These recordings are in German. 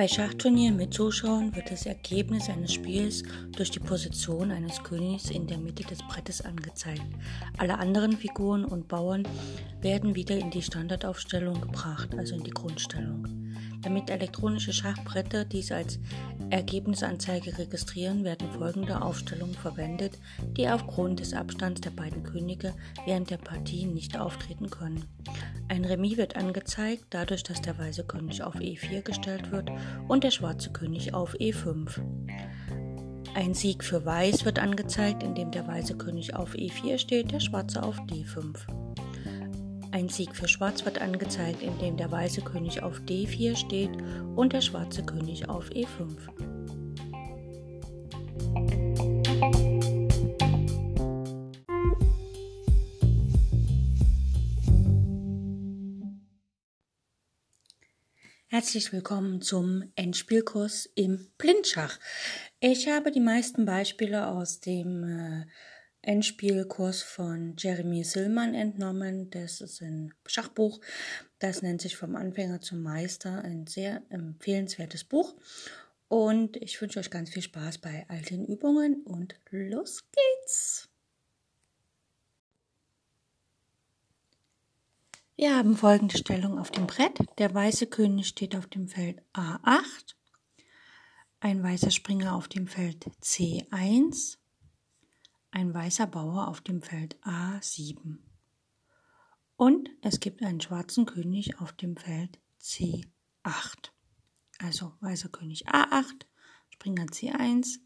Bei Schachturnieren mit Zuschauern wird das Ergebnis eines Spiels durch die Position eines Königs in der Mitte des Brettes angezeigt. Alle anderen Figuren und Bauern werden wieder in die Standardaufstellung gebracht, also in die Grundstellung. Damit elektronische Schachbretter dies als Ergebnisanzeige registrieren, werden folgende Aufstellungen verwendet, die aufgrund des Abstands der beiden Könige während der Partie nicht auftreten können. Ein Remis wird angezeigt, dadurch, dass der weiße König auf E4 gestellt wird und der schwarze König auf E5. Ein Sieg für Weiß wird angezeigt, indem der weiße König auf E4 steht, der schwarze auf D5. Ein Sieg für Schwarz wird angezeigt, indem der weiße König auf D4 steht und der schwarze König auf E5. Herzlich willkommen zum Endspielkurs im Blindschach. Ich habe die meisten Beispiele aus dem äh, Endspielkurs von Jeremy Sillmann entnommen. Das ist ein Schachbuch. Das nennt sich Vom Anfänger zum Meister. Ein sehr empfehlenswertes Buch. Und ich wünsche euch ganz viel Spaß bei all den Übungen und los geht's! Wir haben folgende Stellung auf dem Brett. Der weiße König steht auf dem Feld A8, ein weißer Springer auf dem Feld C1, ein weißer Bauer auf dem Feld A7. Und es gibt einen schwarzen König auf dem Feld C8. Also weißer König A8, Springer C1,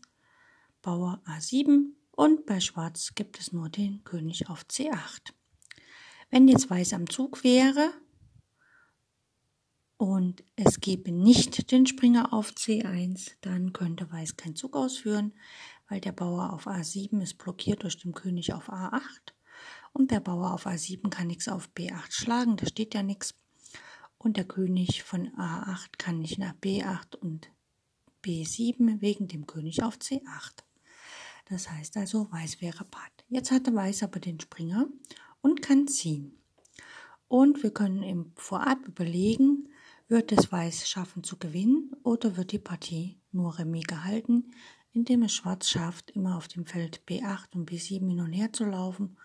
Bauer A7 und bei Schwarz gibt es nur den König auf C8. Wenn jetzt Weiß am Zug wäre und es gäbe nicht den Springer auf C1, dann könnte Weiß keinen Zug ausführen weil der Bauer auf A7 ist blockiert durch den König auf A8 und der Bauer auf A7 kann nichts auf B8 schlagen, da steht ja nichts. Und der König von A8 kann nicht nach B8 und B7 wegen dem König auf C8. Das heißt also, Weiß wäre Patt. Jetzt hatte Weiß aber den Springer und kann ziehen. Und wir können im Vorab überlegen, wird es Weiß schaffen zu gewinnen oder wird die Partie nur Remis gehalten, indem es Schwarz schafft, immer auf dem Feld B8 und B7 hin und her zu laufen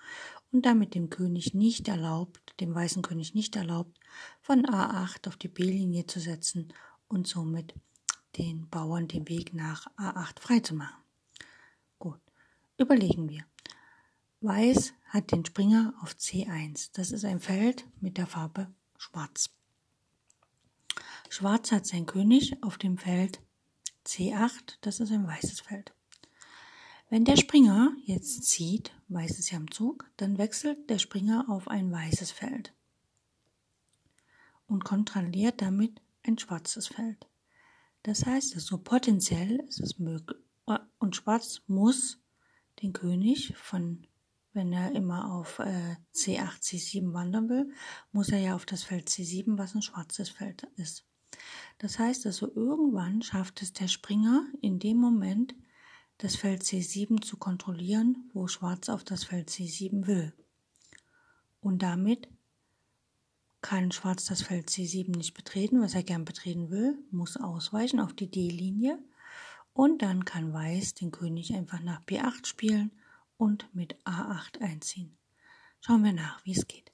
und damit dem König nicht erlaubt, dem weißen König nicht erlaubt, von A8 auf die B-Linie zu setzen und somit den Bauern den Weg nach A8 freizumachen. Gut, überlegen wir. Weiß hat den Springer auf C1. Das ist ein Feld mit der Farbe Schwarz. Schwarz hat sein König auf dem Feld C8, das ist ein weißes Feld. Wenn der Springer jetzt zieht, weiß ist ja im Zug, dann wechselt der Springer auf ein weißes Feld und kontrolliert damit ein schwarzes Feld. Das heißt, so potenziell ist es möglich, und Schwarz muss den König von, wenn er immer auf äh, C8, C7 wandern will, muss er ja auf das Feld C7, was ein schwarzes Feld ist. Das heißt also, irgendwann schafft es der Springer in dem Moment, das Feld C7 zu kontrollieren, wo Schwarz auf das Feld C7 will. Und damit kann Schwarz das Feld C7 nicht betreten, was er gern betreten will, muss ausweichen auf die D-Linie und dann kann Weiß den König einfach nach B8 spielen und mit A8 einziehen. Schauen wir nach, wie es geht.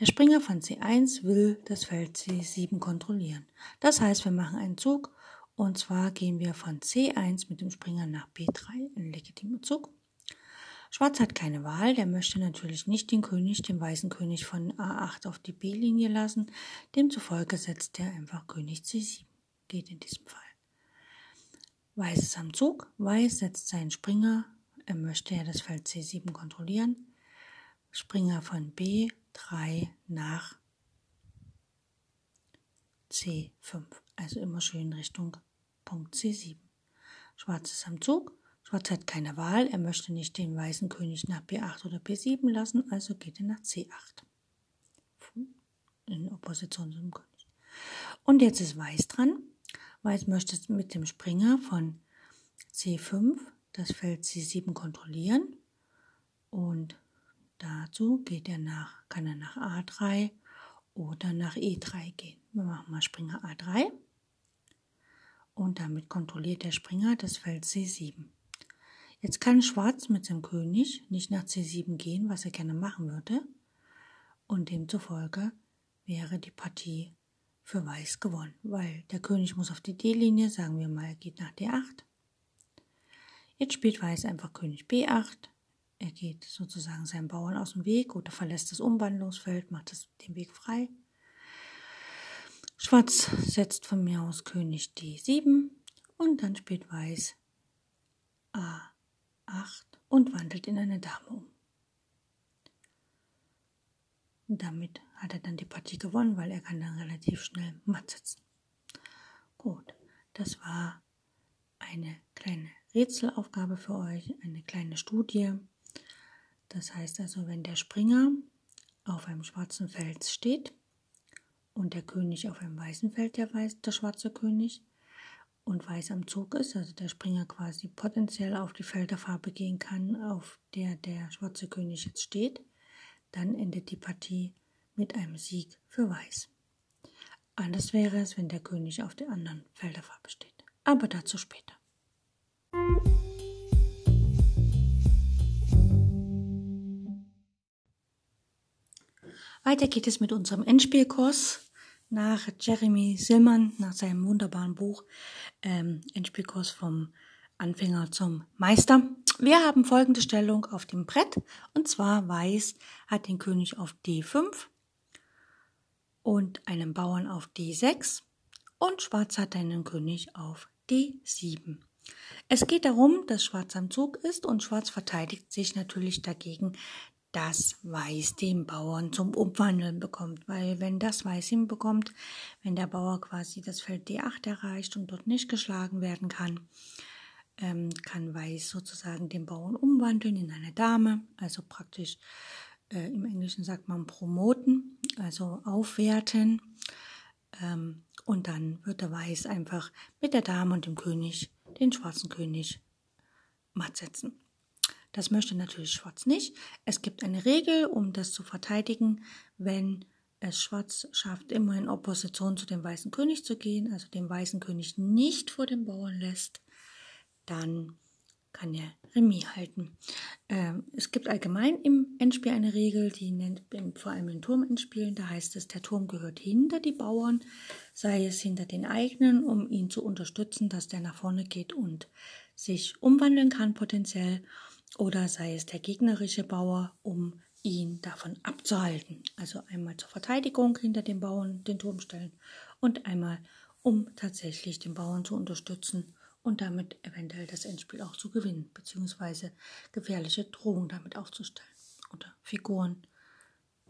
Der Springer von C1 will das Feld C7 kontrollieren. Das heißt, wir machen einen Zug und zwar gehen wir von C1 mit dem Springer nach B3, ein legitimer Zug. Schwarz hat keine Wahl, der möchte natürlich nicht den König, den weißen König von A8 auf die B-Linie lassen. Demzufolge setzt er einfach König C7. Geht in diesem Fall. Weiß ist am Zug, Weiß setzt seinen Springer, er möchte ja das Feld C7 kontrollieren. Springer von B 3 nach C5. Also immer schön Richtung Punkt C7. Schwarz ist am Zug. Schwarz hat keine Wahl. Er möchte nicht den weißen König nach B8 oder B7 lassen, also geht er nach C8. In Opposition zum König. Und jetzt ist Weiß dran. Weiß möchte mit dem Springer von C5 das Feld C7 kontrollieren. Und dazu geht er nach kann er nach A3 oder nach E3 gehen. Wir machen mal Springer A3 und damit kontrolliert der Springer das Feld C7. Jetzt kann Schwarz mit seinem König nicht nach C7 gehen, was er gerne machen würde, und demzufolge wäre die Partie für Weiß gewonnen, weil der König muss auf die D-Linie, sagen wir mal, geht nach D8. Jetzt spielt Weiß einfach König B8. Er geht sozusagen seinem Bauern aus dem Weg oder verlässt das Umwandlungsfeld, macht das, den Weg frei. Schwarz setzt von mir aus König D7 und dann spielt Weiß A8 und wandelt in eine Dame um. Damit hat er dann die Partie gewonnen, weil er kann dann relativ schnell matt sitzen. Gut, das war eine kleine Rätselaufgabe für euch, eine kleine Studie. Das heißt also, wenn der Springer auf einem schwarzen Feld steht, und der König auf einem weißen Feld, der, weiß, der schwarze König, und weiß am Zug ist, also der Springer quasi potenziell auf die Felderfarbe gehen kann, auf der der schwarze König jetzt steht, dann endet die Partie mit einem Sieg für Weiß. Anders wäre es, wenn der König auf der anderen Felderfarbe steht. Aber dazu später. Weiter geht es mit unserem Endspielkurs nach Jeremy Sillmann, nach seinem wunderbaren Buch ähm, Endspielkurs vom Anfänger zum Meister. Wir haben folgende Stellung auf dem Brett und zwar Weiß hat den König auf D5 und einen Bauern auf D6 und Schwarz hat einen König auf D7. Es geht darum, dass Schwarz am Zug ist und Schwarz verteidigt sich natürlich dagegen, das Weiß den Bauern zum Umwandeln bekommt. Weil wenn das Weiß hinbekommt, wenn der Bauer quasi das Feld D8 erreicht und dort nicht geschlagen werden kann, ähm, kann Weiß sozusagen den Bauern umwandeln in eine Dame, also praktisch äh, im Englischen sagt man promoten, also aufwerten. Ähm, und dann wird der Weiß einfach mit der Dame und dem König, den schwarzen König, matt setzen. Das möchte natürlich Schwarz nicht. Es gibt eine Regel, um das zu verteidigen, wenn es Schwarz schafft, immer in Opposition zu dem weißen König zu gehen, also den weißen König nicht vor dem Bauern lässt, dann kann er Remis halten. Ähm, es gibt allgemein im Endspiel eine Regel, die nennt vor allem in Turmentspielen, da heißt es, der Turm gehört hinter die Bauern, sei es hinter den eigenen, um ihn zu unterstützen, dass der nach vorne geht und sich umwandeln kann potenziell oder sei es der gegnerische Bauer, um ihn davon abzuhalten. Also einmal zur Verteidigung hinter dem Bauern den Turm stellen und einmal um tatsächlich den Bauern zu unterstützen und damit eventuell das Endspiel auch zu gewinnen, beziehungsweise gefährliche Drohungen damit aufzustellen oder Figuren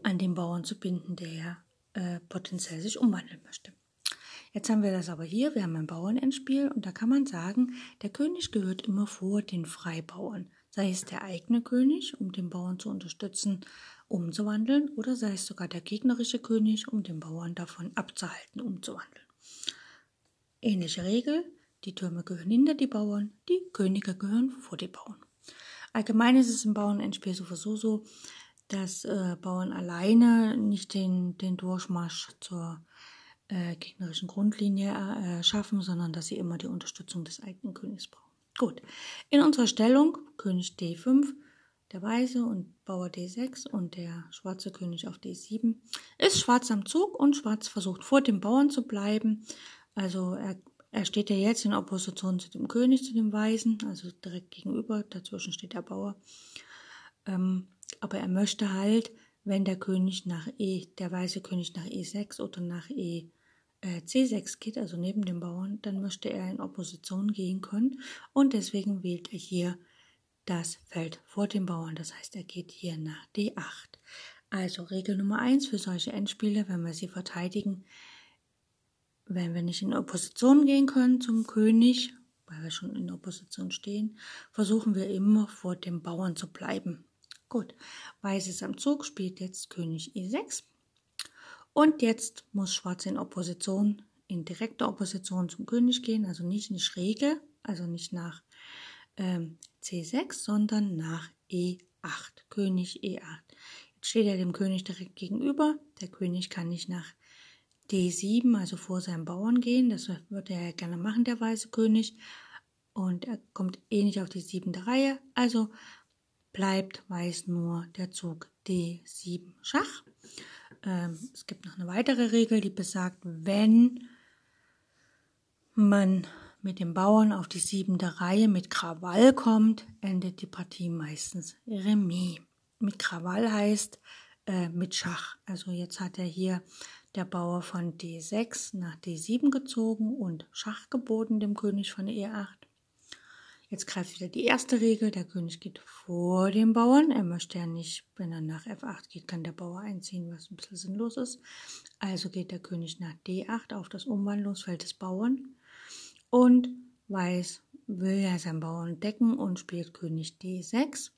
an den Bauern zu binden, der äh, potenziell sich umwandeln möchte. Jetzt haben wir das aber hier, wir haben ein Bauernendspiel und da kann man sagen, der König gehört immer vor den Freibauern sei es der eigene König, um den Bauern zu unterstützen, umzuwandeln, oder sei es sogar der gegnerische König, um den Bauern davon abzuhalten, umzuwandeln. Ähnliche Regel, die Türme gehören hinter die Bauern, die Könige gehören vor die Bauern. Allgemein ist es im Bauernendspiel sowieso so, dass äh, Bauern alleine nicht den, den Durchmarsch zur äh, gegnerischen Grundlinie äh, schaffen, sondern dass sie immer die Unterstützung des eigenen Königs brauchen. Gut, in unserer Stellung König D5, der Weiße und Bauer D6 und der schwarze König auf D7 ist Schwarz am Zug und Schwarz versucht vor dem Bauern zu bleiben. Also er, er steht ja jetzt in Opposition zu dem König, zu dem Weißen, also direkt gegenüber, dazwischen steht der Bauer. Ähm, aber er möchte halt, wenn der König nach E, der weiße König nach E6 oder nach E C6 geht, also neben dem Bauern, dann möchte er in Opposition gehen können und deswegen wählt er hier das Feld vor dem Bauern. Das heißt, er geht hier nach D8. Also Regel Nummer 1 für solche Endspiele, wenn wir sie verteidigen, wenn wir nicht in Opposition gehen können zum König, weil wir schon in Opposition stehen, versuchen wir immer vor dem Bauern zu bleiben. Gut, Weiß ist am Zug, spielt jetzt König E6. Und jetzt muss Schwarz in Opposition, in direkter Opposition zum König gehen, also nicht eine Schräge, also nicht nach ähm, C6, sondern nach E8, König E8. Jetzt steht er dem König direkt gegenüber. Der König kann nicht nach D7, also vor seinem Bauern gehen. Das würde er gerne machen, der weiße König. Und er kommt eh nicht auf die siebente Reihe. Also bleibt weiß nur der Zug D7 Schach. Ähm, es gibt noch eine weitere Regel, die besagt, wenn man mit dem Bauern auf die siebente Reihe mit Krawall kommt, endet die Partie meistens Remis. Mit Krawall heißt äh, mit Schach. Also jetzt hat er hier der Bauer von D6 nach D7 gezogen und Schach geboten dem König von E8. Jetzt greift wieder die erste Regel, der König geht vor dem Bauern. Er möchte ja nicht, wenn er nach F8 geht, kann der Bauer einziehen, was ein bisschen sinnlos ist. Also geht der König nach D8 auf das Umwandlungsfeld des Bauern. Und Weiß will ja seinen Bauern decken und spielt König D6.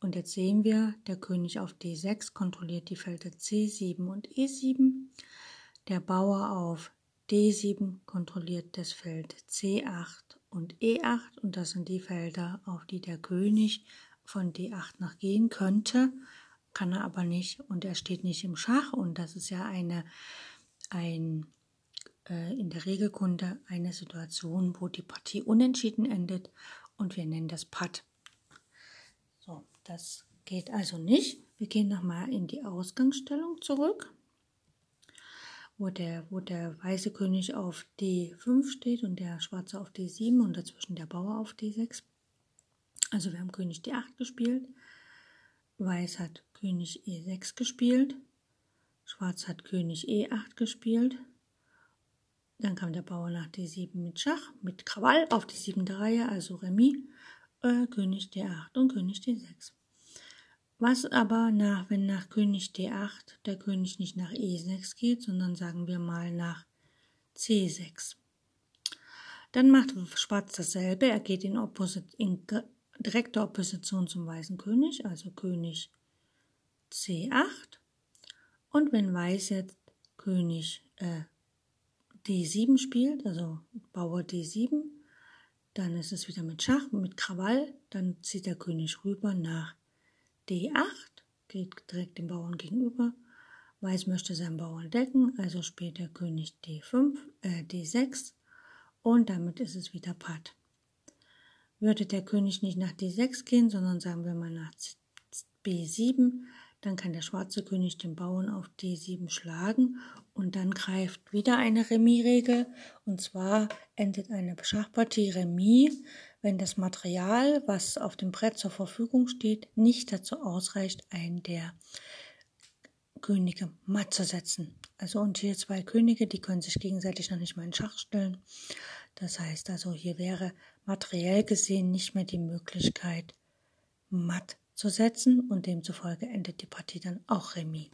Und jetzt sehen wir, der König auf D6 kontrolliert die Felder C7 und E7. Der Bauer auf D7 kontrolliert das Feld C8 und E8 und das sind die Felder, auf die der König von D8 nach gehen könnte, kann er aber nicht und er steht nicht im Schach und das ist ja eine ein äh, in der Regelkunde eine Situation, wo die Partie unentschieden endet und wir nennen das Patt. So, das geht also nicht. Wir gehen nochmal in die Ausgangsstellung zurück, wo der, wo der weiße König auf D5 steht und der schwarze auf D7 und dazwischen der Bauer auf D6. Also wir haben König D8 gespielt, Weiß hat König E6 gespielt, Schwarz hat König E8 gespielt, dann kam der Bauer nach D7 mit Schach, mit Krawall auf die siebente Reihe, also Remis, äh, König D8 und König D6. Was aber nach, wenn nach König D8 der König nicht nach E6 geht, sondern sagen wir mal nach C6. Dann macht Schwarz dasselbe, er geht in, Opposit in direkter Opposition zum weißen König, also König C8. Und wenn Weiß jetzt König äh, D7 spielt, also Bauer D7, dann ist es wieder mit Schach, mit Krawall, dann zieht der König rüber nach D8, geht direkt dem Bauern gegenüber. Weiß möchte seinen Bauern decken, also spielt der König D5, äh, D6 und damit ist es wieder Patt. Würde der König nicht nach D6 gehen, sondern sagen wir mal nach B7, dann kann der schwarze König den Bauern auf D7 schlagen und dann greift wieder eine Remis-Regel. Und zwar endet eine Schachpartie Remis, wenn das Material, was auf dem Brett zur Verfügung steht, nicht dazu ausreicht, einen der Könige matt zu setzen. Also und hier zwei Könige, die können sich gegenseitig noch nicht mal in Schach stellen. Das heißt also, hier wäre materiell gesehen nicht mehr die Möglichkeit, matt zu setzen und demzufolge endet die Partie dann auch Remis.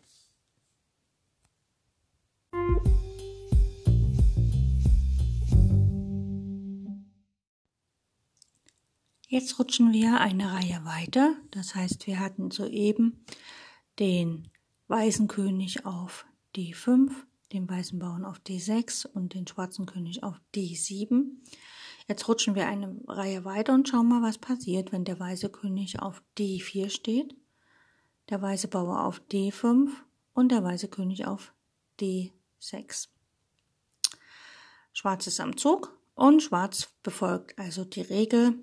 Jetzt rutschen wir eine Reihe weiter. Das heißt, wir hatten soeben den weißen König auf D5, den weißen Bauern auf D6 und den schwarzen König auf D7. Jetzt rutschen wir eine Reihe weiter und schauen mal, was passiert, wenn der weiße König auf D4 steht, der weiße Bauer auf D5 und der weiße König auf D6. Schwarz ist am Zug und Schwarz befolgt also die Regel,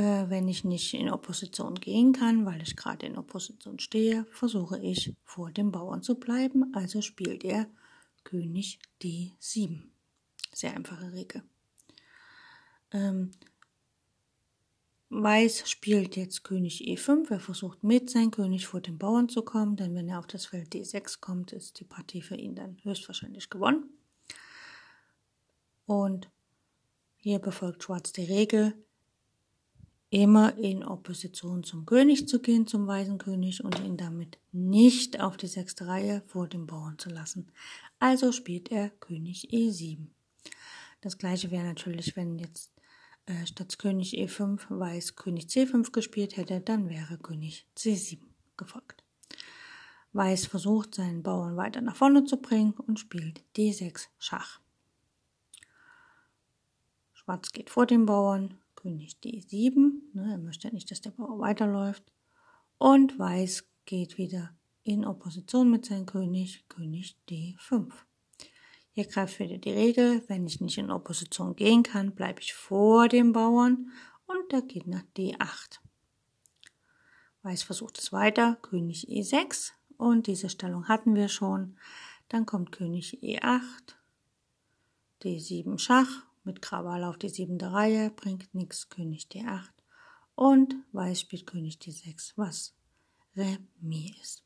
wenn ich nicht in Opposition gehen kann, weil ich gerade in Opposition stehe, versuche ich vor dem Bauern zu bleiben, also spielt er König D7. Sehr einfache Regel. Ähm, Weiß spielt jetzt König E5. Er versucht mit sein König vor den Bauern zu kommen, denn wenn er auf das Feld D6 kommt, ist die Partie für ihn dann höchstwahrscheinlich gewonnen. Und hier befolgt Schwarz die Regel, immer in Opposition zum König zu gehen, zum weißen König, und ihn damit nicht auf die sechste Reihe vor dem Bauern zu lassen. Also spielt er König E7. Das gleiche wäre natürlich, wenn jetzt äh, statt König E5 Weiß König C5 gespielt hätte, dann wäre König C7 gefolgt. Weiß versucht seinen Bauern weiter nach vorne zu bringen und spielt D6 Schach. Schwarz geht vor dem Bauern, König D7, ne, er möchte nicht, dass der Bauer weiterläuft. Und Weiß geht wieder in Opposition mit seinem König, König D5. Hier greift wieder die Regel, wenn ich nicht in Opposition gehen kann, bleibe ich vor dem Bauern und der geht nach D8. Weiß versucht es weiter, König E6 und diese Stellung hatten wir schon. Dann kommt König E8, D7 Schach mit Krawall auf die siebente Reihe, bringt nichts, König D8 und Weiß spielt König D6, was Remis ist.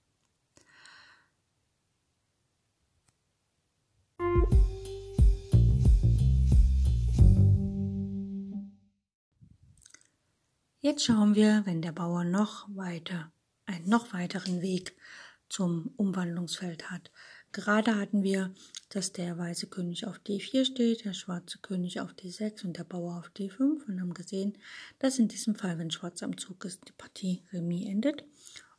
Jetzt schauen wir, wenn der Bauer noch weiter, einen noch weiteren Weg zum Umwandlungsfeld hat. Gerade hatten wir, dass der weiße König auf D4 steht, der schwarze König auf D6 und der Bauer auf D5 und haben gesehen, dass in diesem Fall, wenn Schwarz am Zug ist, die Partie Remis endet.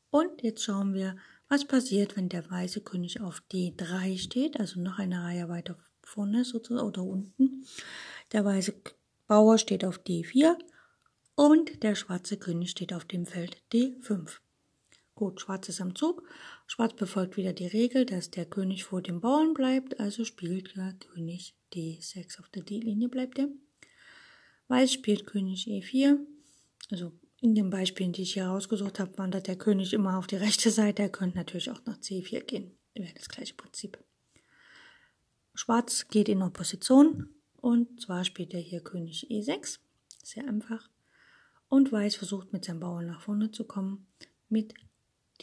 Und jetzt schauen wir, was passiert, wenn der weiße König auf D3 steht, also noch eine Reihe weiter vorne sozusagen oder unten. Der weiße Bauer steht auf D4 und der schwarze König steht auf dem Feld D5. Gut, Schwarz ist am Zug. Schwarz befolgt wieder die Regel, dass der König vor dem Bauern bleibt, also spielt der König D6 auf der D-Linie bleibt er. Weiß spielt König E4. Also in den Beispielen, die ich hier rausgesucht habe, wandert der König immer auf die rechte Seite. Er könnte natürlich auch nach C4 gehen. Wäre das gleiche Prinzip. Schwarz geht in Opposition und zwar spielt er hier König E6. Sehr einfach und Weiß versucht mit seinem Bauern nach vorne zu kommen mit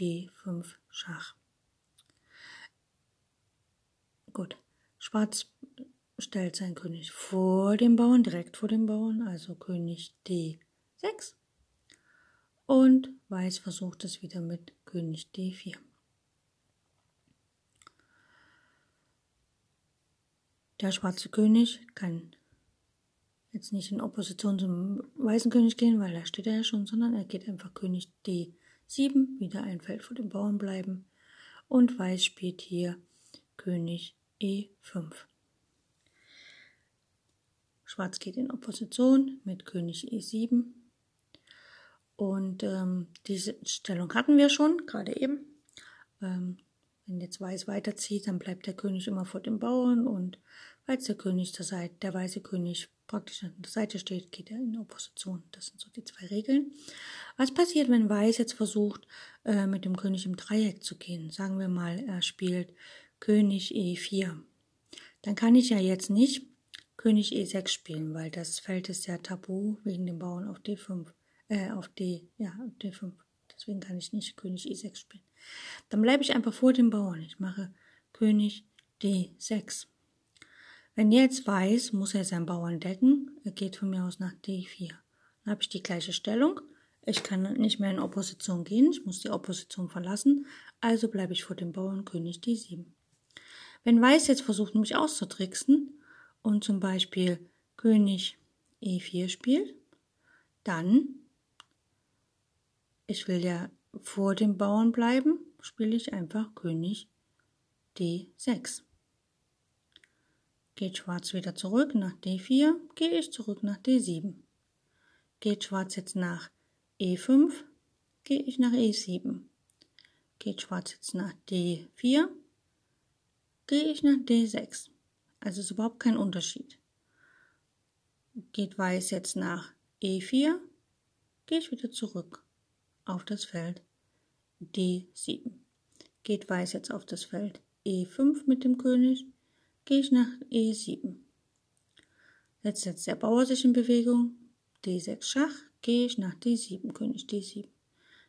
D5 Schach. Gut, Schwarz stellt seinen König vor dem Bauern, direkt vor dem Bauern, also König D6. Und Weiß versucht es wieder mit König D4. Der schwarze König kann jetzt nicht in Opposition zum weißen König gehen, weil da steht er ja schon, sondern er geht einfach König D7, wieder ein Feld vor dem Bauern bleiben. Und Weiß spielt hier König E5. Schwarz geht in Opposition mit König E7. Und ähm, diese Stellung hatten wir schon, gerade eben. Ähm, wenn jetzt Weiß weiterzieht, dann bleibt der König immer vor dem Bauern und falls der König zur Seite, der weiße König praktisch an der Seite steht, geht er in Opposition. Das sind so die zwei Regeln. Was passiert, wenn Weiß jetzt versucht, äh, mit dem König im Dreieck zu gehen? Sagen wir mal, er spielt König E4. Dann kann ich ja jetzt nicht König E6 spielen, weil das Feld ist ja tabu wegen dem Bauern auf D5, äh, auf D, ja, D5. Deswegen kann ich nicht König E6 spielen. Dann bleibe ich einfach vor dem Bauern. Ich mache König D6. Wenn er jetzt weiß, muss er seinen Bauern decken. Er geht von mir aus nach D4. Dann habe ich die gleiche Stellung. Ich kann nicht mehr in Opposition gehen. Ich muss die Opposition verlassen. Also bleibe ich vor dem Bauern König D7. Wenn Weiß jetzt versucht, mich auszutricksen und zum Beispiel König E4 spielt, dann, ich will ja vor dem Bauern bleiben, spiele ich einfach König D6. Geht Schwarz wieder zurück nach D4, gehe ich zurück nach D7. Geht Schwarz jetzt nach E5, gehe ich nach E7. Geht Schwarz jetzt nach D4, gehe ich nach D6. Also ist überhaupt kein Unterschied. Geht Weiß jetzt nach E4, gehe ich wieder zurück auf das Feld D7. Geht Weiß jetzt auf das Feld E5 mit dem König, gehe ich nach E7. Jetzt setzt der Bauer sich in Bewegung. D6 Schach, gehe ich nach D7, König D7.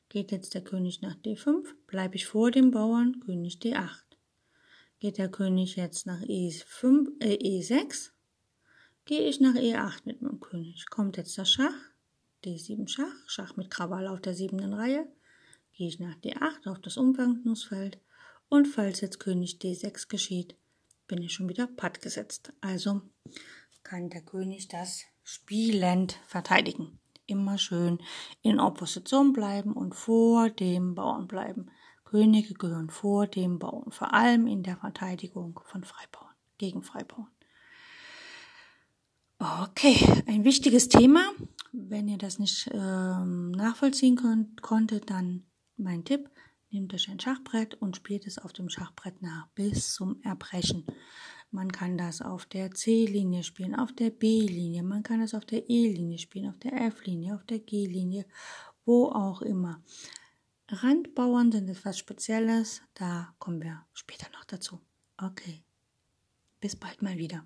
Geht jetzt der König nach D5, bleibe ich vor dem Bauern, König D8. Geht der König jetzt nach E5, äh, E6, gehe ich nach E8 mit meinem König. Kommt jetzt der Schach, D7 Schach, Schach mit Krawall auf der siebten Reihe, gehe ich nach D8 auf das Umwandlungsfeld und falls jetzt König D6 geschieht, bin ich schon wieder patt gesetzt. Also kann der König das spielend verteidigen. Immer schön in Opposition bleiben und vor dem Bauern bleiben. Könige gehören vor dem Bauern, vor allem in der Verteidigung von Freibauern, gegen Freibauern. Okay, ein wichtiges Thema. Wenn ihr das nicht ähm, nachvollziehen könnt, konntet, dann mein Tipp, nehmt euch ein Schachbrett und spielt es auf dem Schachbrett nach bis zum Erbrechen. Man kann das auf der C-Linie spielen, auf der B-Linie, man kann es auf der E-Linie spielen, auf der F-Linie, auf der G-Linie, wo auch immer. Randbauern sind etwas Spezielles, da kommen wir später noch dazu. Okay, bis bald mal wieder.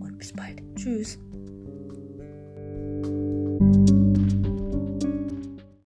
bis bald. Tschüss.